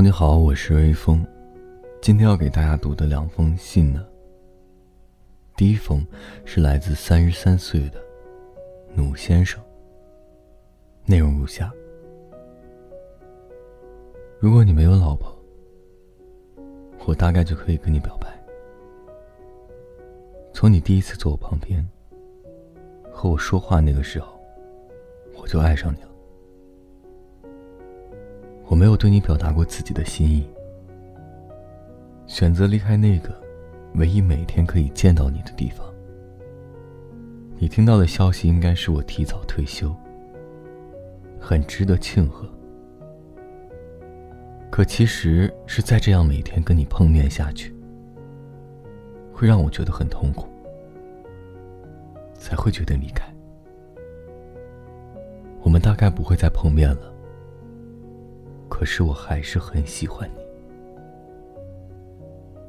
你好，我是微风。今天要给大家读的两封信呢。第一封是来自三十三岁的努先生，内容如下：如果你没有老婆，我大概就可以跟你表白。从你第一次坐我旁边和我说话那个时候，我就爱上你了。我没有对你表达过自己的心意，选择离开那个唯一每天可以见到你的地方。你听到的消息应该是我提早退休，很值得庆贺。可其实是再这样每天跟你碰面下去，会让我觉得很痛苦，才会决定离开。我们大概不会再碰面了。可是我还是很喜欢你，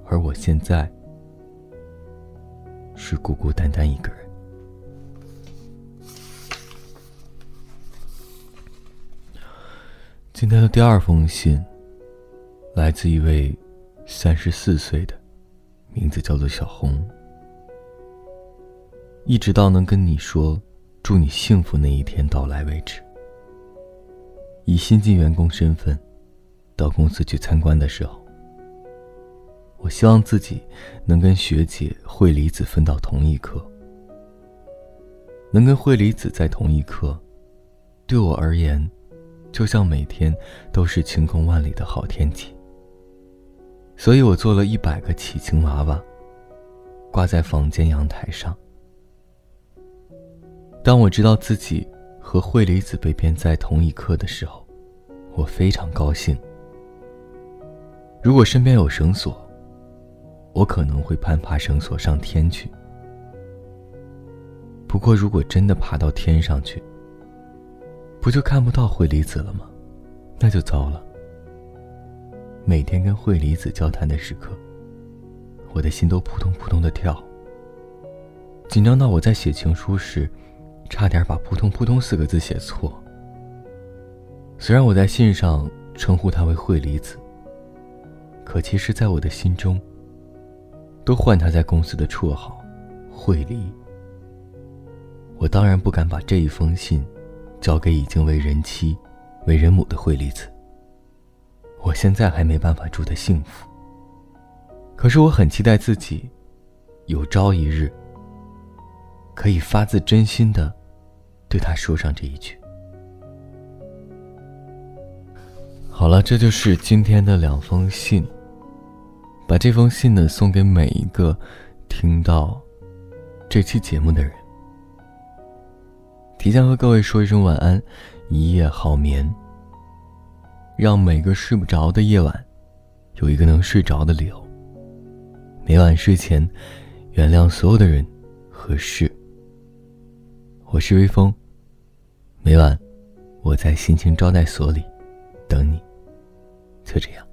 而我现在是孤孤单单一个人。今天的第二封信，来自一位三十四岁的，名字叫做小红。一直到能跟你说祝你幸福那一天到来为止。以新进员工身份到公司去参观的时候，我希望自己能跟学姐惠离子分到同一科。能跟惠离子在同一科，对我而言，就像每天都是晴空万里的好天气。所以我做了一百个启晴娃娃，挂在房间阳台上。当我知道自己。和惠离子被编在同一科的时候，我非常高兴。如果身边有绳索，我可能会攀爬绳索上天去。不过，如果真的爬到天上去，不就看不到惠离子了吗？那就糟了。每天跟惠离子交谈的时刻，我的心都扑通扑通的跳，紧张到我在写情书时。差点把“扑通扑通”四个字写错。虽然我在信上称呼她为惠离子，可其实，在我的心中，都唤她在公司的绰号“惠离”。我当然不敢把这一封信交给已经为人妻、为人母的惠离子。我现在还没办法住得幸福，可是我很期待自己，有朝一日可以发自真心的。对他说上这一句。好了，这就是今天的两封信。把这封信呢送给每一个听到这期节目的人。提前和各位说一声晚安，一夜好眠。让每个睡不着的夜晚，有一个能睡着的理由。每晚睡前，原谅所有的人和事。我是微风，每晚我在心情招待所里等你，就这样。